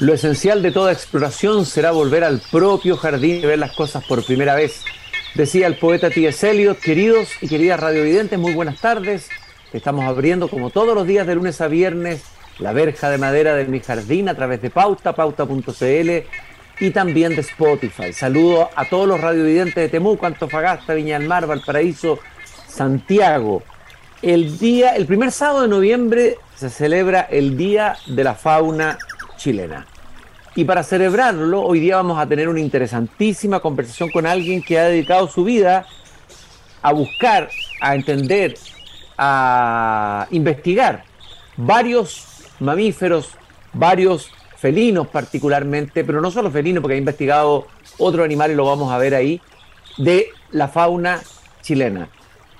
Lo esencial de toda exploración será volver al propio jardín y ver las cosas por primera vez. Decía el poeta T.S. Eliot, queridos y queridas radiovidentes, muy buenas tardes. Estamos abriendo como todos los días de lunes a viernes la verja de madera de mi jardín a través de Pauta, pauta.cl y también de Spotify. Saludo a todos los radiovidentes de Temuco, Antofagasta, Viña del Mar, Valparaíso, Santiago. El día, el primer sábado de noviembre se celebra el Día de la Fauna Chilena. Y para celebrarlo, hoy día vamos a tener una interesantísima conversación con alguien que ha dedicado su vida a buscar, a entender, a investigar varios mamíferos, varios felinos particularmente, pero no solo felinos, porque ha investigado otro animal y lo vamos a ver ahí, de la fauna chilena,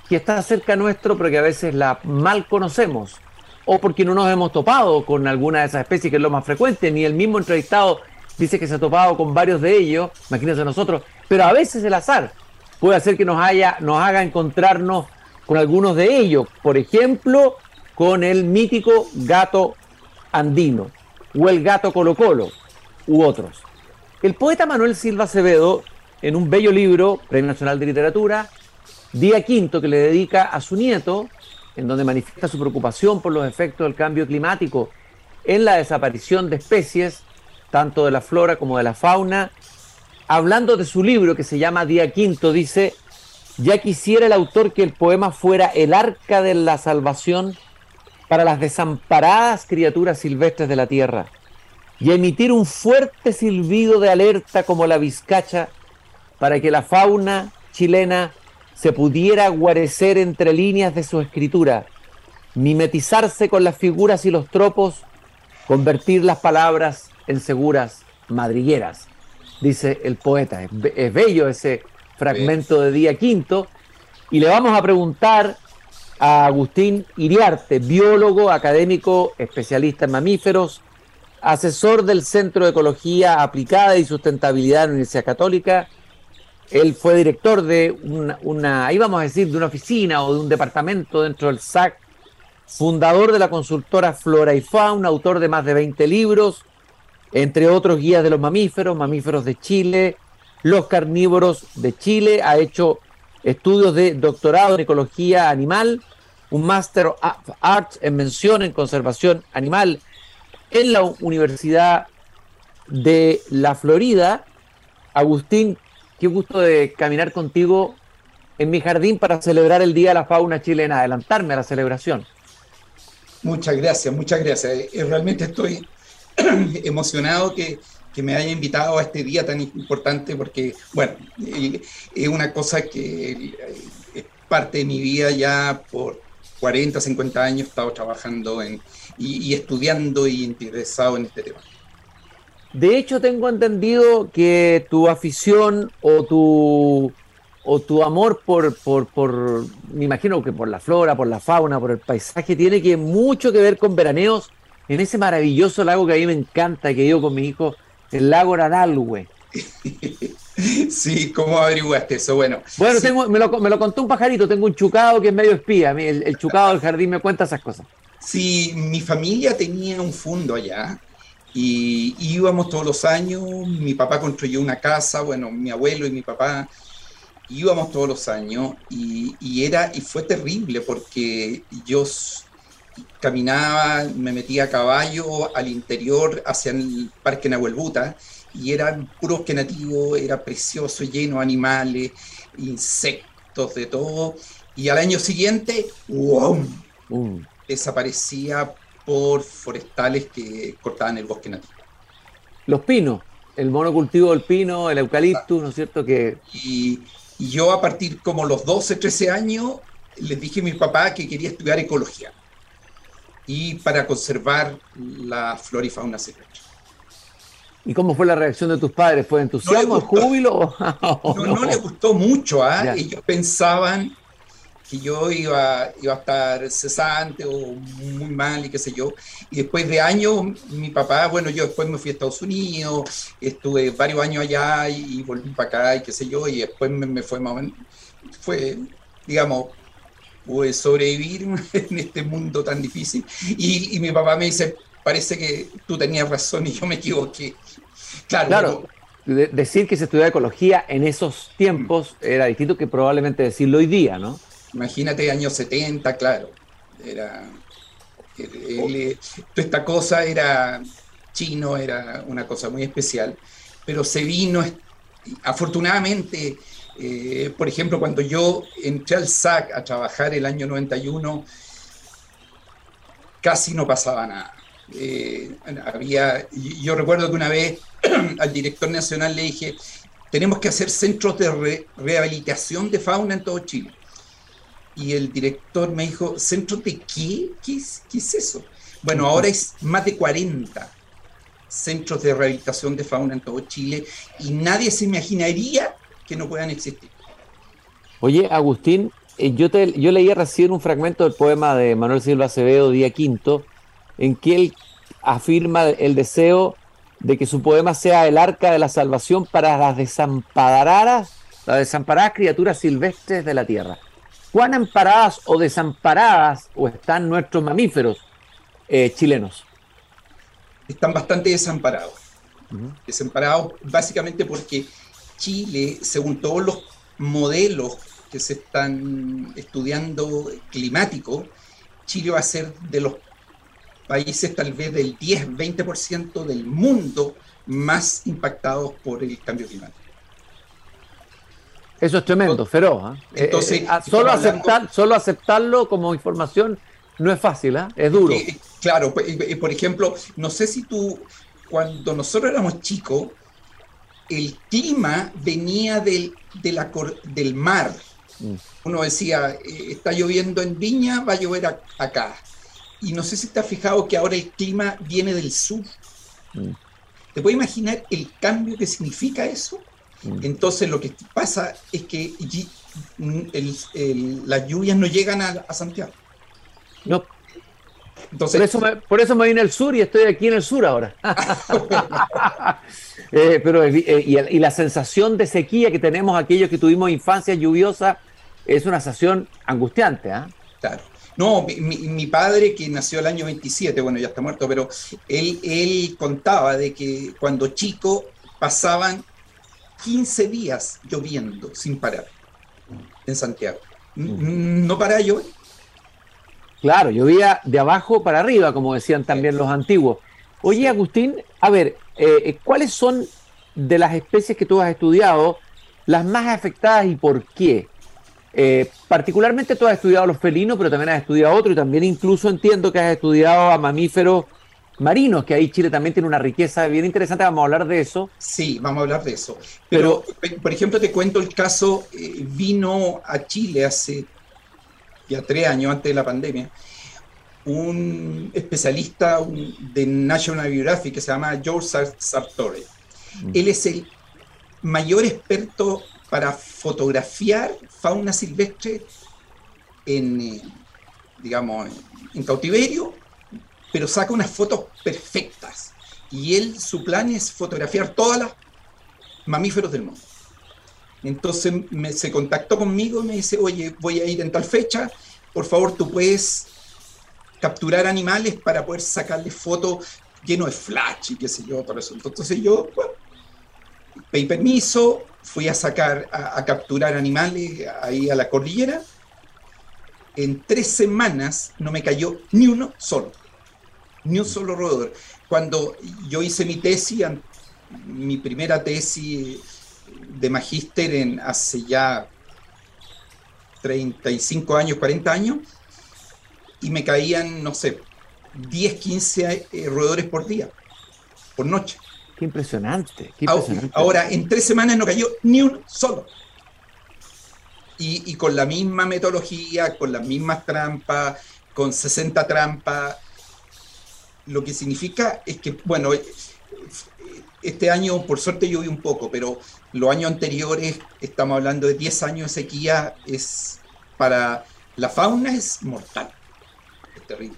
que está cerca nuestro, pero que a veces la mal conocemos, o porque no nos hemos topado con alguna de esas especies, que es lo más frecuente, ni el mismo entrevistado dice que se ha topado con varios de ellos, imagínense nosotros, pero a veces el azar puede hacer que nos, haya, nos haga encontrarnos con algunos de ellos, por ejemplo, con el mítico gato andino o el gato Colo Colo u otros. El poeta Manuel Silva Acevedo, en un bello libro, Premio Nacional de Literatura, Día Quinto, que le dedica a su nieto, en donde manifiesta su preocupación por los efectos del cambio climático en la desaparición de especies, tanto de la flora como de la fauna, hablando de su libro que se llama Día Quinto, dice, ya quisiera el autor que el poema fuera el arca de la salvación para las desamparadas criaturas silvestres de la tierra y emitir un fuerte silbido de alerta como la vizcacha para que la fauna chilena se pudiera guarecer entre líneas de su escritura, mimetizarse con las figuras y los tropos, convertir las palabras en seguras madrigueras, dice el poeta. Es, bello ese fragmento de día quinto. Y le vamos a preguntar a Agustín Iriarte, biólogo, académico, especialista en mamíferos, asesor del Centro de Ecología Aplicada y Sustentabilidad en la Universidad Católica. Él fue director de una, una, a decir, de una oficina o de un departamento dentro del SAC, fundador de la consultora Flora y Fauna, autor de más de 20 libros, entre otros guías de los mamíferos, mamíferos de Chile, los carnívoros de Chile, ha hecho estudios de doctorado en ecología animal, un Master of Arts en mención en conservación animal en la Universidad de la Florida. Agustín, qué gusto de caminar contigo en mi jardín para celebrar el Día de la Fauna Chilena, adelantarme a la celebración. Muchas gracias, muchas gracias. Eh, realmente estoy emocionado que, que me haya invitado a este día tan importante porque, bueno, es una cosa que es parte de mi vida ya por 40, 50 años he estado trabajando en, y, estudiando y interesado en este tema. De hecho, tengo entendido que tu afición o tu, o tu amor por, por, por, me imagino que por la flora, por la fauna, por el paisaje, tiene que mucho que ver con veraneos en ese maravilloso lago que a mí me encanta, que yo con mi hijo el lago Radalhue. Sí, ¿cómo averiguaste eso? Bueno, bueno tengo, me, lo, me, lo, contó un pajarito, tengo un chucado que es medio espía, el, el chucado del jardín me cuenta esas cosas. Sí, mi familia tenía un fondo allá y íbamos todos los años, mi papá construyó una casa, bueno, mi abuelo y mi papá íbamos todos los años y, y era y fue terrible porque yo caminaba, me metía a caballo al interior hacia el Parque Nahuelbuta y era puro bosque nativo, era precioso, lleno de animales, insectos, de todo. Y al año siguiente, ¡wow! Uh. desaparecía por forestales que cortaban el bosque nativo. Los pinos, el monocultivo del pino, el eucaliptus, ¿no es cierto? Que... Y, y yo a partir como los 12, 13 años, les dije a mi papá que quería estudiar ecología y para conservar la flora y fauna silvestre. ¿Y cómo fue la reacción de tus padres? ¿Fue entusiasmo, no júbilo? no, no, les gustó mucho. ¿ah? Ellos pensaban que yo iba, iba a estar cesante o muy mal y qué sé yo. Y después de años, mi papá, bueno, yo después me fui a Estados Unidos, estuve varios años allá y, volví para acá y qué sé yo, y después me, me fue más o menos, fue, digamos, pude sobrevivir en este mundo tan difícil. Y, mi papá me dice, parece que tú tenías razón y yo me equivoqué. Claro, claro decir que se estudiaba ecología en esos tiempos era distinto que probablemente decirlo hoy día, ¿no? Imagínate años 70, claro. Era. toda esta cosa era chino, era una cosa muy especial, pero se vino, afortunadamente, eh, por ejemplo, cuando yo entré al SAC a trabajar el año 91, casi no pasaba nada. Eh, había, yo recuerdo que una vez al director nacional le dije, tenemos que hacer centros de rehabilitación de fauna en todo Chile. Y el director me dijo, ¿centros de qué? ¿Qué es, eso? Bueno, ahora es más de 40 centros de rehabilitación de fauna en todo Chile y nadie se imaginaría que no puedan existir. Oye, Agustín, eh, yo, te, yo leía recién un fragmento del poema de Manuel Silva Acevedo, Día Quinto, en que él afirma el deseo de que su poema sea el arca de la salvación para las desamparadas, las desamparadas criaturas silvestres de la tierra. ¿Cuán amparadas o desamparadas o están nuestros mamíferos eh, chilenos? Están bastante desamparados. Desamparados básicamente porque Chile, según todos los modelos que se están estudiando climáticos, Chile va a ser de los países tal vez del 10-20% del mundo más impactados por el cambio climático. Eso es tremendo, feroz. ¿ah? Entonces, eh, eh, ah, solo, aceptar, solo aceptarlo como información no es fácil, ¿eh? es duro. claro, por ejemplo, no sé si tú, cuando nosotros éramos chicos, el clima venía del, del mar. Mm. Uno decía, está lloviendo en Viña, va a llover acá y no sé si te has fijado que ahora el clima viene del sur. Mm. ¿Te puedes imaginar el cambio que significa eso? Mm. Entonces lo que pasa es que las lluvias no llegan a, Santiago. No. Entonces, por, eso me, por eso me vine al sur y estoy aquí en el sur ahora. Eh, pero, eh, y, la sensación de sequía que tenemos aquellos que tuvimos infancia lluviosa es una sensación angustiante. ¿ah? Claro. No, mi, padre, que nació el año 27, bueno, ya está muerto, pero él, él contaba de que cuando chico pasaban 15 días lloviendo sin parar en Santiago. No para llover. Claro, llovía de abajo para arriba, como decían también los antiguos. Oye, Agustín, a ver, eh, eh, ¿cuáles son de las especies que tú has estudiado las más afectadas y por qué? Eh, particularmente tú has estudiado los felinos, pero también has estudiado otro y también incluso entiendo que has estudiado a mamíferos marinos, que ahí Chile también tiene una riqueza bien interesante, vamos a hablar de eso. Sí, vamos a hablar de eso. Pero, por ejemplo, te cuento el caso, eh, vino a Chile hace ya tres años antes de la pandemia, un especialista de National Geographic que se llama George Sartore. Mm. Él es el mayor experto para fotografiar fauna silvestre en, eh, digamos, en cautiverio, pero saca unas fotos perfectas. Y él, su plan es fotografiar todas las mamíferos del mundo. Entonces me, se contactó conmigo y me dice, oye, voy a ir en tal fecha, por favor tú puedes capturar animales para poder sacarle fotos lleno de flash y qué sé yo, todo eso. Entonces yo, bueno, pedí permiso, fui a sacar, a, capturar animales ahí a la cordillera. En tres semanas no me cayó ni uno solo, ni un solo roedor. Cuando yo hice mi tesis, mi primera tesis de magíster en hace ya 35 años, 40 años, y me caían, no sé, 10, 15 eh, roedores por día, por noche. Qué impresionante, Ahora, en tres semanas no cayó ni un solo. Y, con la misma metodología, con las mismas trampas, con 60 trampas. Lo que significa es que, bueno, este año por suerte llovió un poco, pero los años anteriores, estamos hablando de 10 años de sequía, es para la fauna es mortal. Es terrible.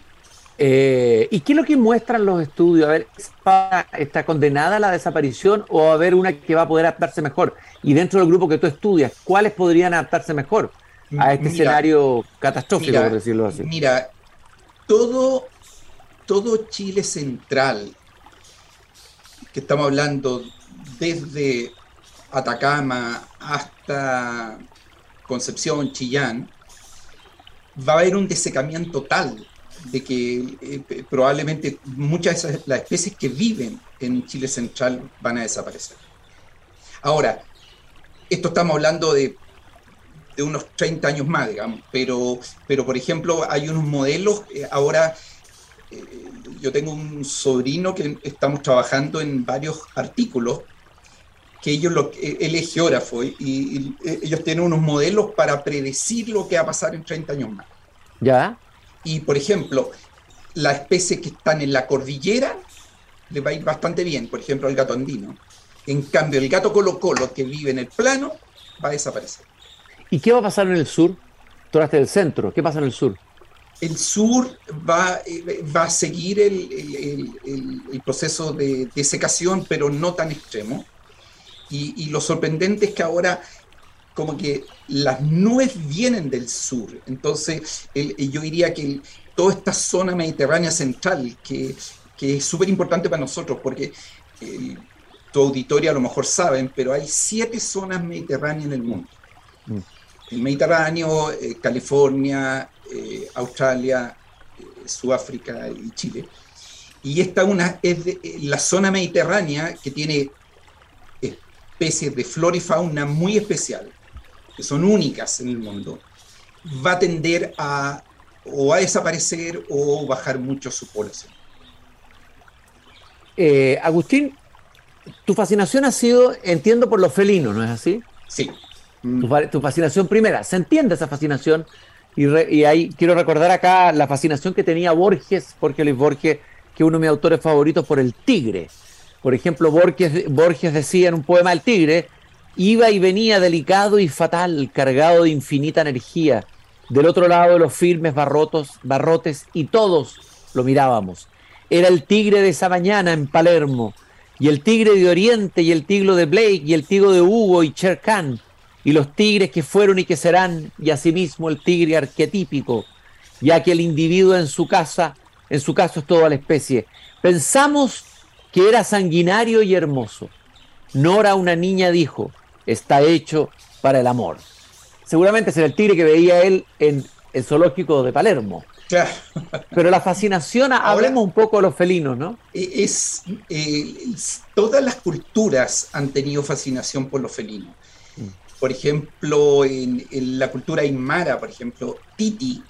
Eh, ¿Y qué es lo que muestran los estudios? A ver, ¿está condenada a la desaparición o a haber una que va a poder adaptarse mejor? Y dentro del grupo que tú estudias, ¿cuáles podrían adaptarse mejor a este escenario catastrófico, por decirlo así? Mira, todo, todo Chile central, que estamos hablando desde Atacama hasta Concepción, Chillán, va a haber un desecamiento tal de que eh, probablemente muchas de las especies que viven en Chile central van a desaparecer. Ahora, esto estamos hablando de, de unos 30 años más, digamos, pero, pero por ejemplo hay unos modelos, eh, ahora eh, yo tengo un sobrino que estamos trabajando en varios artículos que ellos lo, él es geógrafo y, y, ellos tienen unos modelos para predecir lo que va a pasar en 30 años más. ¿Ya? Y por ejemplo, las especies que están en la cordillera le va a ir bastante bien, por ejemplo, el gato andino. En cambio, el gato colo colo que vive en el plano va a desaparecer. ¿Y qué va a pasar en el sur? Tú hablaste del centro, ¿qué pasa en el sur? El sur va, eh, va a seguir el, el, el, el proceso de desecación, pero no tan extremo. Y, y, lo sorprendente es que ahora como que las nubes vienen del sur. Entonces, yo diría que toda esta zona mediterránea central, que, que es súper importante para nosotros, porque eh, tu auditorio a lo mejor saben, pero hay siete zonas mediterráneas en el mundo. Mm. El Mediterráneo, eh, California, eh, Australia, Sudáfrica y Chile. Y esta una es de, la zona mediterránea que tiene especies de flora y fauna muy especial, que son únicas en el mundo, va a tender a o a desaparecer o bajar mucho su población. Eh, Agustín, tu fascinación ha sido, entiendo, por los felinos, ¿no es así? Sí. Tu, tu fascinación primera, se entiende esa fascinación, y, re, y, ahí quiero recordar acá la fascinación que tenía Borges, Jorge Luis Borges, que es uno de mis autores favoritos, por el tigre. Por ejemplo, Borges, Borges decía en un poema El tigre, iba y venía delicado y fatal, cargado de infinita energía, del otro lado los firmes barrotos, barrotes, y todos lo mirábamos. Era el tigre de esa mañana en Palermo, y el tigre de Oriente, y el tigre de Blake, y el tigre de Hugo y Cher Khan, y los tigres que fueron y que serán, y asimismo el tigre arquetípico, ya que el individuo en su casa, en su caso es toda la especie. Pensamos que era sanguinario y hermoso. Nora, una niña, dijo, está hecho para el amor. Seguramente será el tigre que veía él en el zoológico de Palermo. Claro. Pero la fascinación, Ahora, hablemos un poco de los felinos, ¿no? Es, eh, todas las culturas han tenido fascinación por los felinos. Mm. Por ejemplo, en, en, la cultura aymara, por ejemplo, Titi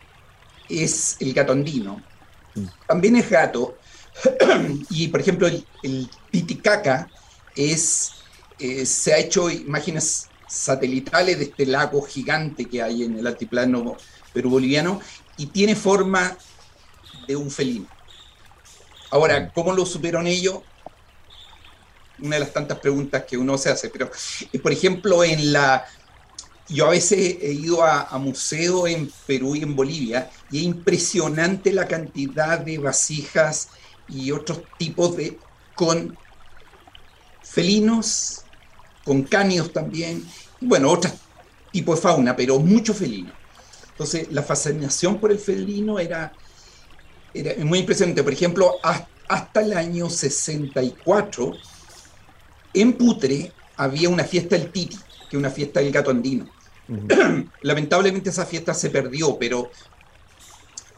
es el gato andino. Mm. También es gato. y, por ejemplo, el, el Titicaca es, eh, se ha hecho imágenes satelitales de este lago gigante que hay en el altiplano perú-boliviano y tiene forma de un felino. Ahora, ¿cómo lo supieron ellos? Una de las tantas preguntas que uno se hace, pero por ejemplo, en la... Yo a veces he ido a, museos en Perú y en Bolivia y es impresionante la cantidad de vasijas y otros tipos de... con felinos, con cánidos también, bueno, otros tipos de fauna, pero mucho felino. Entonces, la fascinación por el felino era, era muy impresionante. Por ejemplo, hasta el año 64, en Putre había una fiesta del Titi, que es una fiesta del gato andino. Uh -huh. Lamentablemente esa fiesta se perdió, pero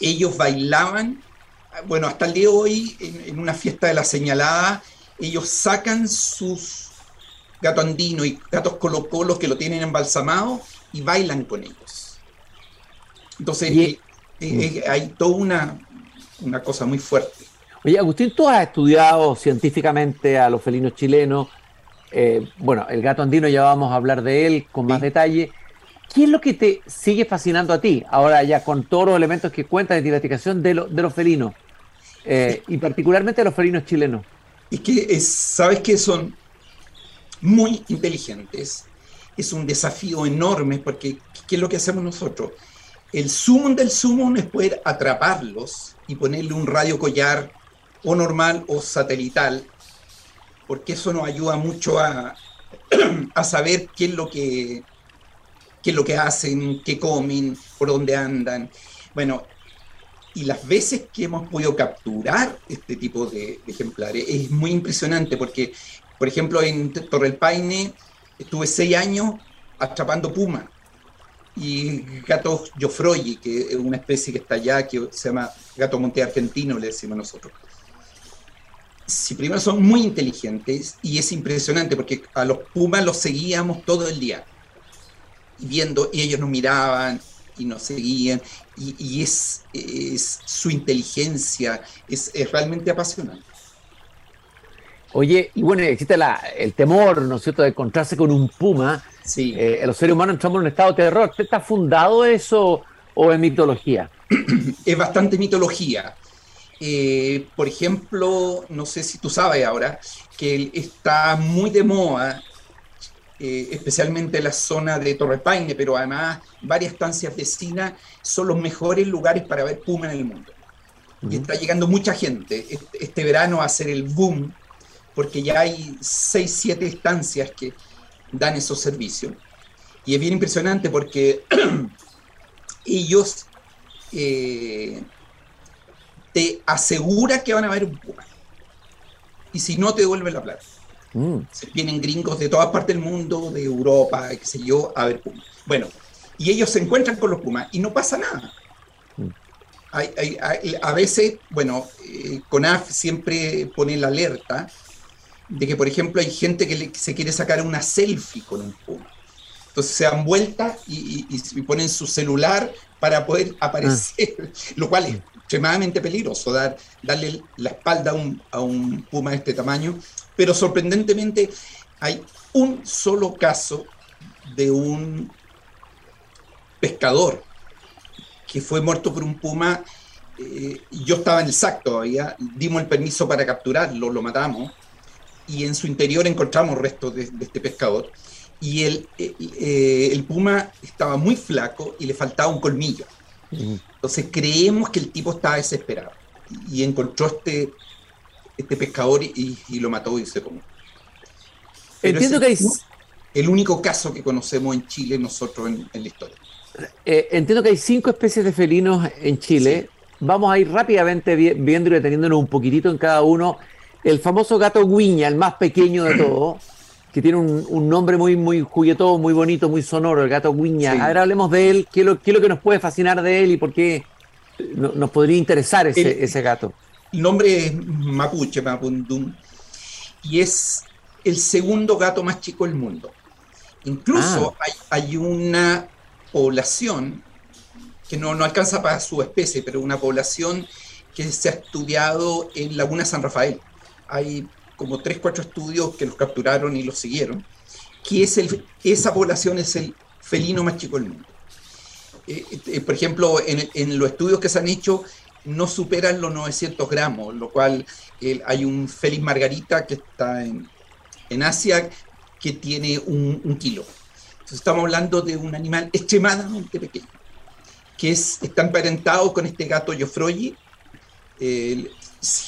ellos bailaban, bueno, hasta el día de hoy, en, en una fiesta de la señalada, ellos sacan sus gato andino y gatos colocolos que lo tienen embalsamado y bailan con ellos. Entonces, y, eh, eh, hay toda una, una cosa muy fuerte. Oye, Agustín, tú has estudiado científicamente a los felinos chilenos. Eh, bueno, el gato andino ya vamos a hablar de él con más sí. detalle. ¿Qué es lo que te sigue fascinando a ti? Ahora ya con todos los elementos que cuentas de investigación de, lo, de los felinos. Eh, y particularmente de los felinos chilenos. Es que es, sabes que son muy inteligentes. Es un desafío enorme porque ¿qué es lo que hacemos nosotros? El sumo del sumo es poder atraparlos y ponerle un radio collar o normal o satelital, porque eso nos ayuda mucho a, a saber qué es lo que qué es lo que hacen, qué comen, por dónde andan. Bueno, y las veces que hemos podido capturar este tipo de, ejemplares es muy impresionante porque, por ejemplo, en Torre del Paine estuve seis años atrapando puma y gato Jofroyi, que es una especie que está allá, que se llama gato monte argentino, le decimos nosotros. Si primero son muy inteligentes y es impresionante porque a los pumas los seguíamos todo el día viendo y ellos nos miraban y nos seguían y, es, es, su inteligencia, es, realmente apasionante. Oye, y bueno, existe la, el temor, ¿no es cierto?, de encontrarse con un puma. Sí. Eh, los seres humanos entramos en un estado de terror. ¿Está fundado eso o es mitología? es bastante mitología. Eh, por ejemplo, no sé si tú sabes ahora, que está muy de moda eh, especialmente la zona de Torre Paine, pero además varias estancias vecinas, son los mejores lugares para ver puma en el mundo. Y está llegando mucha gente. Este, este, verano va a ser el boom, porque ya hay 6, 7 estancias que dan esos servicios. Y es bien impresionante porque ellos eh, te aseguran que van a ver un puma. Y si no, te devuelven la plata. Mm. Vienen gringos de todas partes del mundo, de Europa, qué sé yo, a ver pumas. Bueno, y ellos se encuentran con los pumas y no pasa nada. Mm. a veces, bueno, eh, CONAF siempre pone la alerta de que, por ejemplo, hay gente que se quiere sacar una selfie con un puma. Entonces se dan vueltas y, ponen su celular para poder aparecer, ah. lo cual es extremadamente peligroso, dar, darle la espalda a un, a un puma de este tamaño pero sorprendentemente hay un solo caso de un pescador que fue muerto por un puma. Eh, yo estaba en el SAC todavía, dimos el permiso para capturarlo, lo matamos y en su interior encontramos restos de, este pescador. Y el, eh, el, puma estaba muy flaco y le faltaba un colmillo. Entonces creemos que el tipo estaba desesperado y encontró este, este pescador y, lo mató y se comió. Entiendo que hay... El único caso que conocemos en Chile nosotros en, la historia. Eh, entiendo que hay cinco especies de felinos en Chile. Vamos a ir rápidamente viendo y deteniéndonos un poquitito en cada uno. El famoso gato guiña, el más pequeño de todos, que tiene un, nombre muy, muy juguetón, muy bonito, muy sonoro, el gato guiña. Ahora hablemos de él. ¿Qué es, lo, que nos puede fascinar de él y por qué nos podría interesar ese, ese gato? El nombre es Mapuche, Mapundum, y es el segundo gato más chico del mundo. Incluso ah. hay, una población que no, no alcanza para su especie, pero una población que se ha estudiado en Laguna San Rafael. Hay como tres, cuatro estudios que los capturaron y los siguieron, que es el, esa población es el felino más chico del mundo. Eh, eh, por ejemplo, en, en, los estudios que se han hecho, no superan los 900 gramos, lo cual hay un Félix Margarita que está en, Asia que tiene un, kilo. Entonces estamos hablando de un animal extremadamente pequeño, que es, está emparentado con este gato Jofroyi.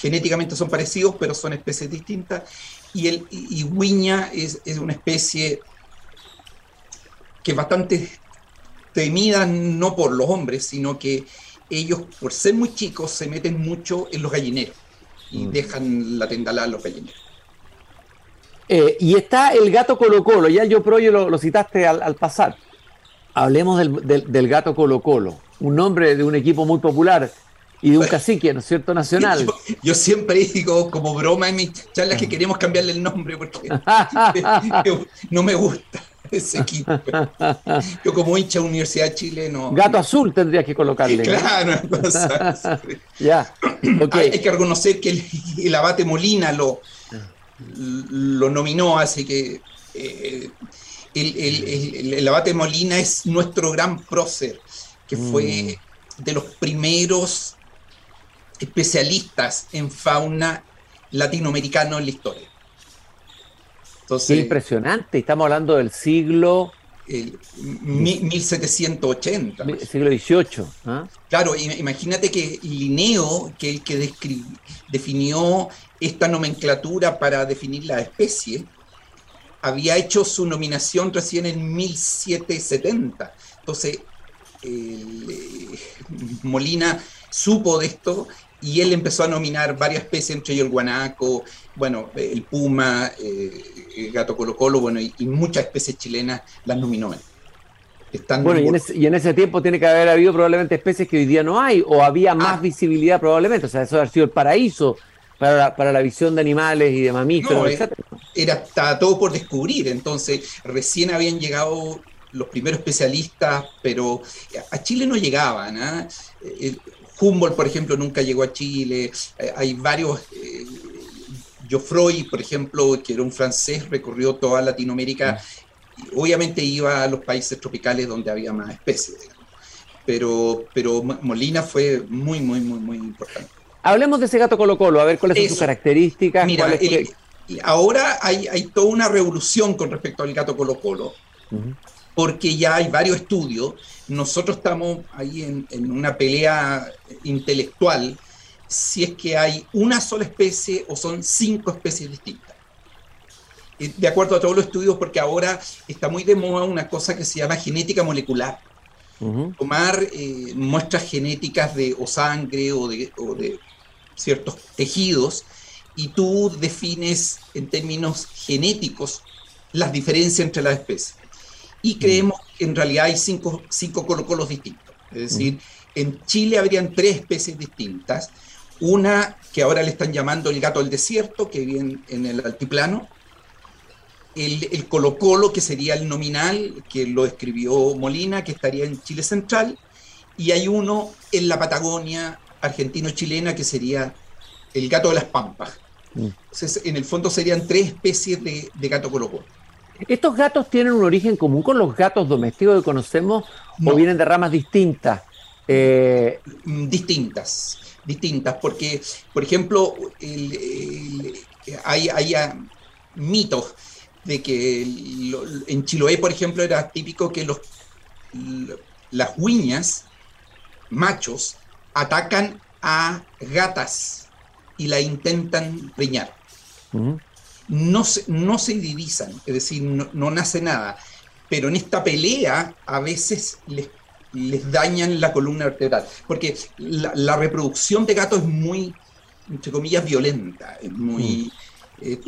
Genéticamente son parecidos, pero son especies distintas. Y el y es, es una especie que es bastante temida no por los hombres, sino que ellos, por ser muy chicos, se meten mucho en los gallineros y mm. dejan la tendalada a los gallineros. Eh, y está el gato Colo Colo, ya yo pro lo, lo citaste al, pasar. Hablemos del, gato Colo Colo, un nombre de un equipo muy popular y de un cacique, ¿no es cierto?, nacional. Yo, siempre digo como broma en mis charlas que queremos cambiarle el nombre porque no me gusta ese equipo. Yo como hincha de Universidad de Chile no... Gato azul tendrías que colocarle. Claro, ya. Hay, que reconocer que el, abate Molina lo, lo nominó, así que eh, el, abate Molina es nuestro gran prócer, que fue mm. de los primeros especialistas en fauna latinoamericano en la historia. Qué impresionante, estamos hablando del siglo... El, 1780. Siglo XVIII. ¿ah? Claro, imagínate que Linneo, que el que definió esta nomenclatura para definir la especie, había hecho su nominación recién en 1770. Entonces, eh, Molina supo de esto y él empezó a nominar varias especies, entre ellos el guanaco, bueno, el puma, eh, el gato colo colo, bueno, y, muchas especies chilenas las nominó él. Están bueno, y en, ese, y en, ese, tiempo tiene que haber habido probablemente especies que hoy día no hay, o había ah. más visibilidad probablemente, o sea, eso ha sido el paraíso para la, para la visión de animales y de mamíferos, etc. Era, estaba todo por descubrir, entonces recién habían llegado los primeros especialistas, pero a Chile no llegaban. ¿ah? Humboldt, por ejemplo, nunca llegó a Chile. Eh, hay varios. Eh, Geoffroy, por ejemplo, que era un francés, recorrió toda Latinoamérica. obviamente iba a los países tropicales donde había más especies. Pero, pero Molina fue muy, muy, muy, muy importante. Hablemos de ese gato Colo Colo, a ver cuáles son sus características. Mira, ahora hay, hay, toda una revolución con respecto al gato Colo Colo porque ya hay varios estudios. Nosotros estamos ahí en, una pelea intelectual si es que hay una sola especie o son cinco especies distintas. De acuerdo a todos los estudios, porque ahora está muy de moda una cosa que se llama genética molecular. Tomar eh, muestras genéticas de o sangre o de, o de ciertos tejidos y tú defines en términos genéticos las diferencias entre las especies y creemos que en realidad hay cinco, cinco colocolos distintos. Es decir, en Chile habrían tres especies distintas. Una que ahora le están llamando el gato del desierto, que vive en el altiplano. El, el colocolo, que sería el nominal, que lo escribió Molina, que estaría en Chile Central. Y hay uno en la Patagonia argentino-chilena, que sería el gato de las pampas. Mm. Entonces, en el fondo serían tres especies de, de gato colocolo. ¿Estos gatos tienen un origen común con los gatos domésticos que conocemos o vienen de ramas distintas? Eh, mm, distintas, distintas, porque, por ejemplo, hay, ah, mitos de que en Chiloé, por ejemplo, era típico que los, las huiñas, machos, atacan a gatas y la intentan preñar no se, no se divisan, es decir, no, nace nada. Pero en esta pelea a veces les, les dañan la columna vertebral, porque la, reproducción de gatos es muy, entre comillas, violenta, es muy... Mm. Eh,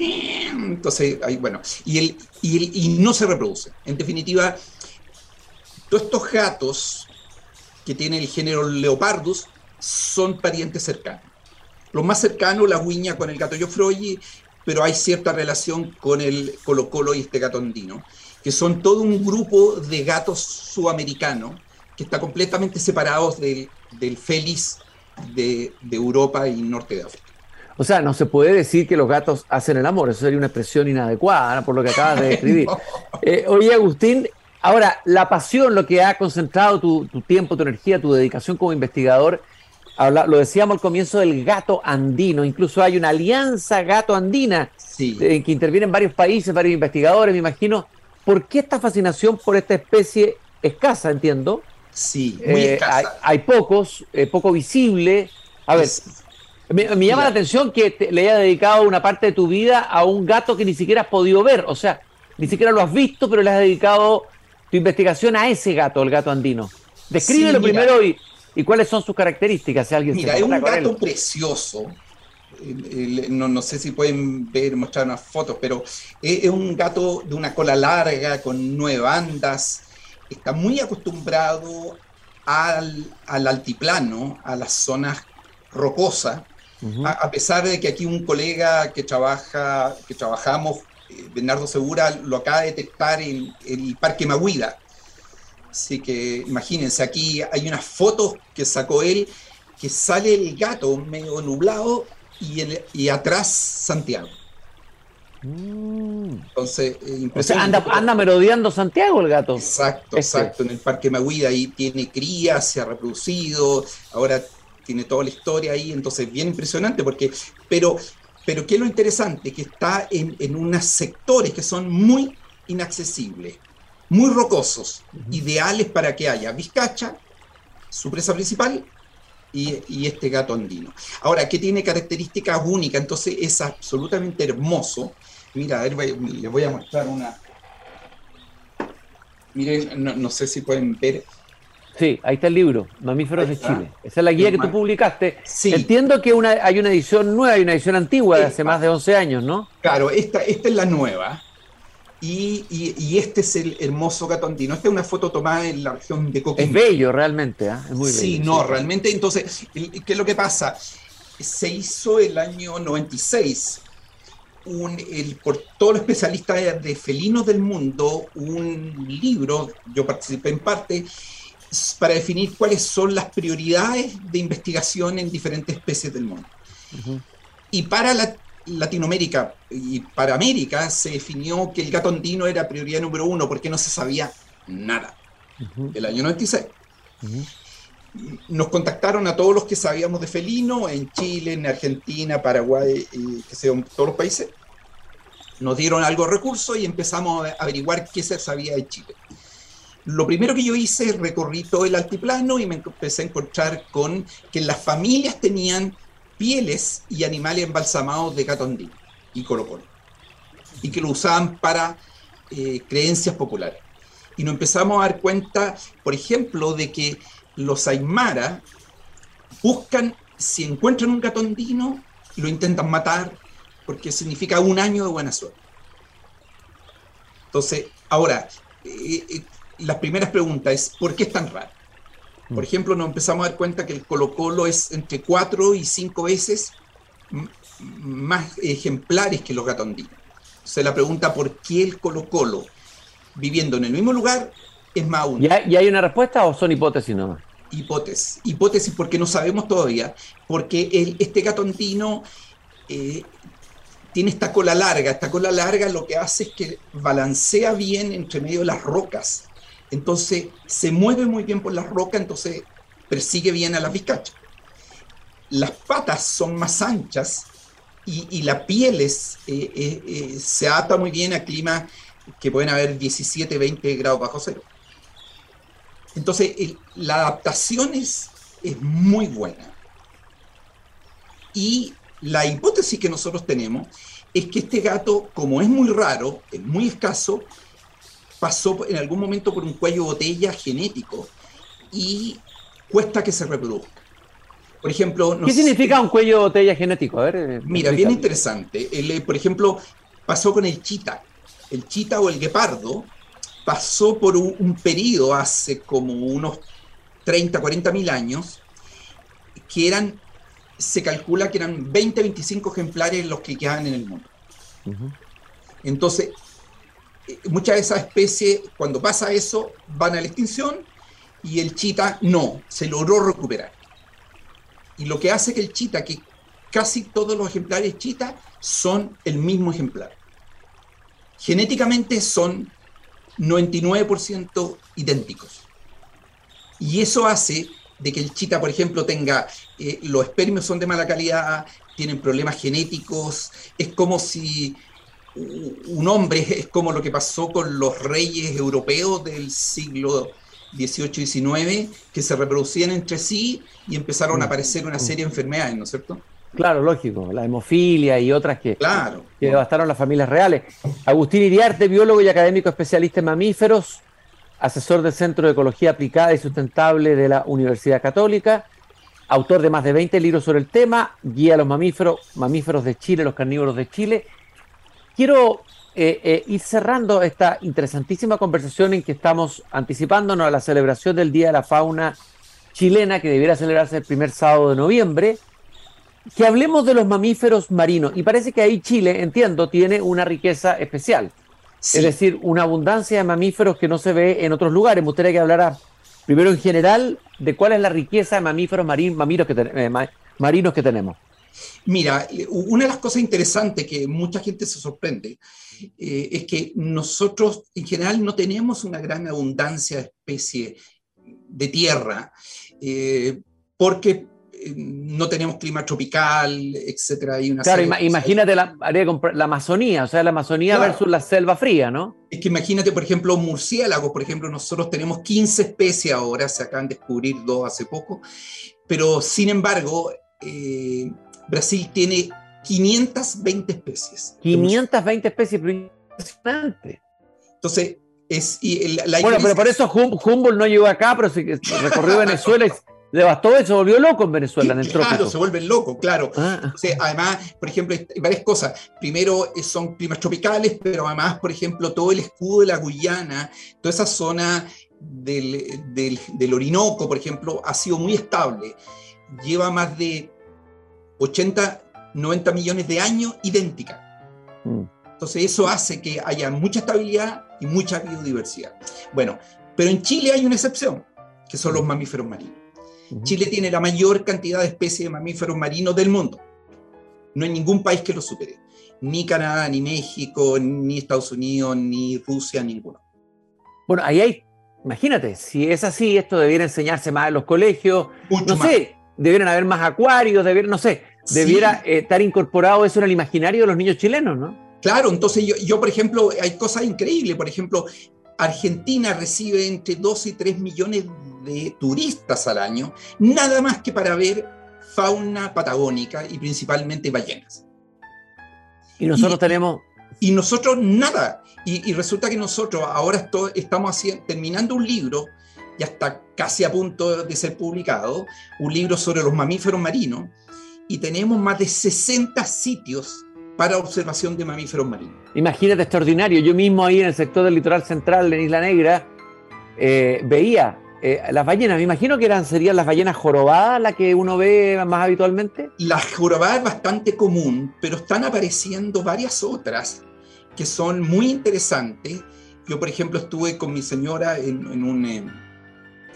entonces, bueno, y, el, y, no se reproduce. En definitiva, todos estos gatos que tienen el género Leopardus son parientes cercanos. Los más cercanos, la guiña con el gato Jofroy pero hay cierta relación con el Colo Colo y este gato andino, que son todo un grupo de gatos sudamericanos que está completamente separados del, del Félix de, Europa y norte de África. O sea, no se puede decir que los gatos hacen el amor, eso sería una expresión inadecuada por lo que acabas de describir. Eh, oye, Agustín, ahora, la pasión, lo que ha concentrado tu, tu tiempo, tu energía, tu dedicación como investigador, lo decíamos al comienzo del gato andino, incluso hay una alianza gato andina en que intervienen varios países, varios investigadores, me imagino. ¿Por qué esta fascinación por esta especie escasa, entiendo? Sí, muy eh, escasa. Hay, pocos, eh, poco visible. A ver, me, llama la atención que le haya dedicado una parte de tu vida a un gato que ni siquiera has podido ver, o sea, ni siquiera lo has visto, pero le has dedicado tu investigación a ese gato, el gato andino. Descríbelo primero y, ¿Y cuáles son sus características? Si alguien Mira, es un gato precioso. No, no, sé si pueden ver, mostrar unas fotos, pero es, un gato de una cola larga, con nueve bandas. Está muy acostumbrado al, altiplano, a las zonas rocosas, a, pesar de que aquí un colega que trabaja, que trabajamos, eh, Bernardo Segura, lo acaba de detectar en el Parque Maguida Así que imagínense, aquí hay unas fotos que sacó él, que sale el gato medio nublado y, y atrás Santiago. Mm. Entonces, eh, o sea, anda, anda, merodeando Santiago el gato. Exacto, este. exacto. En el Parque Maguida ahí tiene crías, se ha reproducido, ahora tiene toda la historia ahí, entonces bien impresionante porque, pero, pero ¿qué es lo interesante? Que está en, en unos sectores que son muy inaccesibles muy rocosos, ideales para que haya vizcacha, su presa principal, y, este gato andino. Ahora, ¿qué tiene características únicas? Entonces es absolutamente hermoso. Mira, a ver, les voy a mostrar una. Miren, no, sé si pueden ver. Sí, ahí está el libro, Mamíferos de Chile. Esa es la guía que tú publicaste. Sí. Entiendo que una, hay una edición nueva, y una edición antigua de hace más de 11 años, ¿no? Claro, esta, esta es la nueva. Y, y, este es el hermoso gato andino. Esta es una foto tomada en la región de Coquimbo. Es bello realmente, ¿eh? es muy bello. Sí, no, realmente. Entonces, ¿qué es lo que pasa? Se hizo el año 96 un, el, por todos los especialistas de felinos del mundo un libro, yo participé en parte, para definir cuáles son las prioridades de investigación en diferentes especies del mundo. Y para la, Latinoamérica y para América se definió que el gato andino era prioridad número uno porque no se sabía nada. El año 96. Nos contactaron a todos los que sabíamos de felino en Chile, en Argentina, Paraguay, y que sean todos los países. Nos dieron algo de recursos y empezamos a averiguar qué se sabía de Chile. Lo primero que yo hice, recorrí todo el altiplano y me empecé a encontrar con que las familias tenían pieles y animales embalsamados de gato andino y colo y que lo usaban para eh, creencias populares. Y nos empezamos a dar cuenta, por ejemplo, de que los aymara buscan, si encuentran un gato andino, lo intentan matar porque significa un año de buena suerte. Entonces, ahora, eh, eh, las primeras preguntas es, ¿por qué es tan raro? Por mm. ejemplo, nos empezamos a dar cuenta que el Colo Colo es entre cuatro y cinco veces más ejemplares que los gatondinos. Se la pregunta por qué el Colo Colo, viviendo en el mismo lugar, es más único. ¿Y hay, una respuesta o son hipótesis nomás? Hipótesis. Hipótesis porque no sabemos todavía, porque el, este gatondino eh, tiene esta cola larga. Esta cola larga lo que hace es que balancea bien entre medio de las rocas. Entonces se mueve muy bien por las rocas, entonces persigue bien a las vizcachas. Las patas son más anchas y, la piel es, eh, eh, eh, se ata muy bien a climas que pueden haber 17, 20 grados bajo cero. Entonces la adaptación es, es muy buena. Y la hipótesis que nosotros tenemos es que este gato, como es muy raro, es muy escaso, pasó en algún momento por un cuello botella genético y cuesta que se reproduzca. Por ejemplo, ¿qué significa un cuello botella genético? A ver, eh, mira, bien interesante. Eh, por ejemplo, pasó con el chita. El chita o el guepardo pasó por un, un periodo hace como unos 30, 40 mil años que eran se calcula que eran 20, 25 ejemplares los que quedaban en el mundo. Entonces, muchas de esas especies, cuando pasa eso, van a la extinción y el chita no, se logró recuperar. Y lo que hace que el chita, que casi todos los ejemplares chita son el mismo ejemplar. Genéticamente son 99% idénticos. Y eso hace de que el chita, por ejemplo, tenga, eh, los espermios son de mala calidad, tienen problemas genéticos, es como si un hombre, es como lo que pasó con los reyes europeos del siglo XVIII y XIX, que se reproducían entre sí y empezaron a aparecer una serie de enfermedades, ¿no es cierto? Claro, lógico, la hemofilia y otras que, claro, que devastaron las familias reales. Agustín Iriarte, biólogo y académico especialista en mamíferos, asesor del Centro de Ecología Aplicada y Sustentable de la Universidad Católica, autor de más de 20 libros sobre el tema, guía a los mamíferos, mamíferos de Chile, los carnívoros de Chile. Quiero eh, eh, ir cerrando esta interesantísima conversación en que estamos anticipándonos a la celebración del Día de la Fauna chilena, que debiera celebrarse el primer sábado de noviembre, que hablemos de los mamíferos marinos. Y parece que ahí Chile, entiendo, tiene una riqueza especial. Es decir, una abundancia de mamíferos que no se ve en otros lugares. Me gustaría que hablara primero en general de cuál es la riqueza de mamíferos que, eh, marinos que tenemos. Mira, una de las cosas interesantes que mucha gente se sorprende eh, es que nosotros en general no tenemos una gran abundancia de especies de tierra, eh, porque no tenemos clima tropical, etcétera. una claro, imagínate la, la, Amazonía, o sea, la Amazonía versus la selva fría, ¿no? Es que imagínate, por ejemplo, murciélagos, por ejemplo, nosotros tenemos 15 especies ahora, se acaban de descubrir dos hace poco, pero sin embargo, eh, Brasil tiene 520 especies. 520 especies, impresionante. Entonces, Es, bueno, pero por eso Humboldt no llegó acá, pero se recorrió Venezuela y devastó y se volvió loco en Venezuela, en el Claro, se vuelve loco, claro. Ah. además, por ejemplo, hay varias cosas. Primero, eh, son climas tropicales, pero además, por ejemplo, todo el escudo de la Guyana, toda esa zona del, del Orinoco, por ejemplo, ha sido muy estable. Lleva más de 80, 90 millones de años idéntica. Mm. Entonces eso hace que haya mucha estabilidad y mucha biodiversidad. Bueno, pero en Chile hay una excepción, que son los mm. mamíferos marinos. Chile tiene la mayor cantidad de especies de mamíferos marinos del mundo. No hay ningún país que lo supere. Ni Canadá, ni México, ni Estados Unidos, ni Rusia, ninguno. Bueno, ahí hay, imagínate, si es así, esto debiera enseñarse más en los colegios. no sé, debieran haber más acuarios, debieran, no sé, debiera eh, estar incorporado eso en el imaginario de los niños chilenos, ¿no? Claro, entonces yo, yo, por ejemplo, hay cosas increíbles. Por ejemplo, Argentina recibe entre 2 y 3 millones de turistas al año, nada más que para ver fauna patagónica y principalmente ballenas. Y nosotros tenemos... Y nosotros nada. Y, resulta que nosotros ahora estamos haciendo, terminando un libro, ya está casi a punto de ser publicado, un libro sobre los mamíferos marinos, y tenemos más de 60 sitios para observación de mamíferos marinos. Imagínate, extraordinario. Yo mismo ahí en el sector del litoral central de Isla Negra eh, veía eh, las ballenas. Me imagino que eran, serían las ballenas jorobadas las que uno ve más habitualmente. La jorobada es bastante común, pero están apareciendo varias otras que son muy interesantes. Yo, por ejemplo, estuve con mi señora en, un... Eh,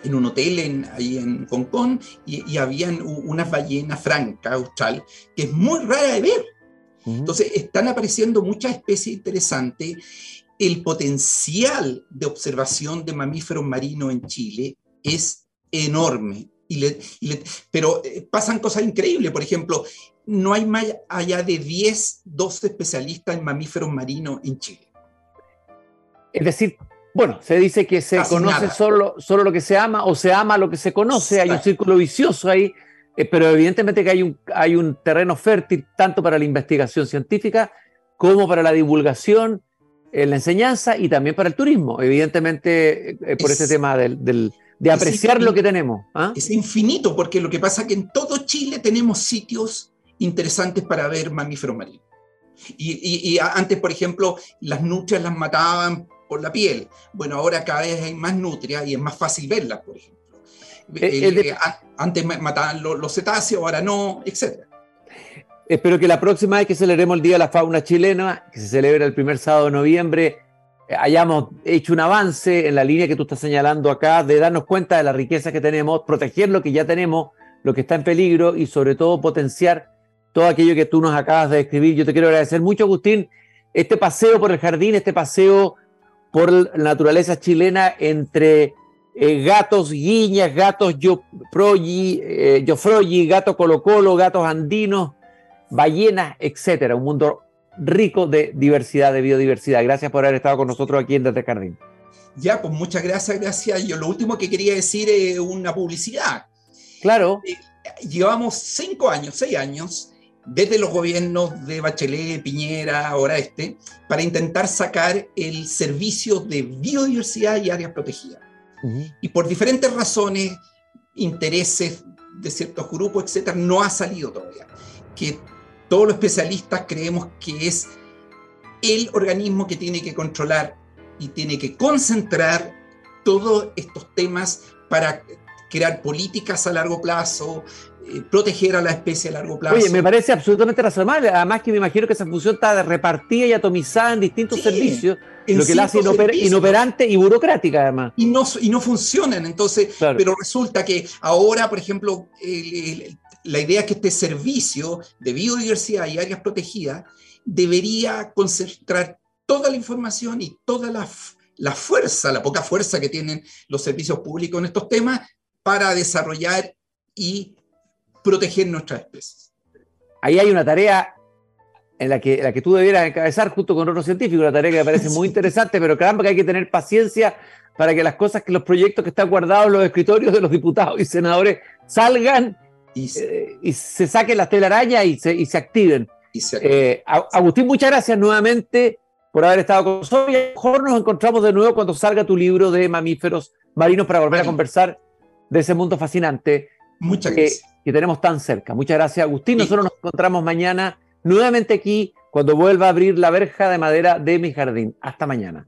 en un hotel en, ahí en Hong Kong y, y habían unas ballenas francas austral que es muy rara de ver entonces, están apareciendo muchas especies interesantes. El potencial de observación de mamíferos marinos en Chile es enorme. pero eh, pasan cosas increíbles. Por ejemplo, no hay más allá de 10, 12 especialistas en mamíferos marinos en Chile. Es decir, bueno, se dice que se conoce solo, solo lo que se ama o se ama lo que se conoce. Hay un círculo vicioso ahí eh, pero evidentemente que hay un, hay un terreno fértil tanto para la investigación científica como para la divulgación, en la enseñanza y también para el turismo, evidentemente eh, por ese tema del, de apreciar lo que tenemos. ¿ah? Es infinito, porque lo que pasa es que en todo Chile tenemos sitios interesantes para ver mamíferos marinos. Y, y, antes, por ejemplo, las nutrias las mataban por la piel. Bueno, ahora cada vez hay más nutrias y es más fácil verlas, por ejemplo. Eh, eh, antes mataban los, cetáceos, ahora no, etc. Espero que la próxima vez que celebremos el Día de la Fauna Chilena, que se celebra el primer sábado de noviembre, eh, hayamos hecho un avance en la línea que tú estás señalando acá, de darnos cuenta de la riqueza que tenemos, proteger lo que ya tenemos, lo que está en peligro y sobre todo potenciar todo aquello que tú nos acabas de describir. Yo te quiero agradecer mucho, Agustín, este paseo por el jardín, este paseo por la naturaleza chilena entre eh, gatos guiñas, gatos yo, eh, gatos colo colo, gatos andinos, ballenas, etcétera. Un mundo rico de diversidad, de biodiversidad. Gracias por haber estado con nosotros aquí en Desde Jardín. Ya, pues muchas gracias, gracias. Yo lo último que quería decir es una publicidad. Claro. Eh, llevamos cinco años, seis años, desde los gobiernos de Bachelet, Piñera, ahora este, para intentar sacar el servicio de biodiversidad y áreas protegidas. Y por diferentes razones, intereses de ciertos grupos, etcétera, no ha salido todavía. Que todos los especialistas creemos que es el organismo que tiene que controlar y tiene que concentrar todos estos temas para crear políticas a largo plazo, proteger a la especie a largo plazo. Oye, me parece absolutamente razonable. Además que me imagino que esa función está repartida y atomizada en distintos servicios, lo que la hace inoperante y burocrática además. Y no, y no funcionan. Entonces, pero resulta que ahora, por ejemplo, la idea es que este servicio de biodiversidad y áreas protegidas debería concentrar toda la información y toda la, la fuerza, la poca fuerza que tienen los servicios públicos en estos temas para desarrollar y proteger nuestras especies. Ahí hay una tarea en la que, la que tú debieras encabezar junto con otros científicos, una tarea que me parece muy interesante, pero caramba que hay que tener paciencia para que las cosas, que los proyectos que están guardados en los escritorios de los diputados y senadores salgan y, se, eh, saquen las telarañas y se, y se activen. Eh, Agustín, muchas gracias nuevamente. por haber estado con nosotros y a lo mejor nos encontramos de nuevo cuando salga tu libro de mamíferos marinos para volver a conversar de ese mundo fascinante Muchas gracias. Que tenemos tan cerca. Muchas gracias, Agustín. Nosotros nos encontramos mañana nuevamente aquí cuando vuelva a abrir la verja de madera de mi jardín. Hasta mañana.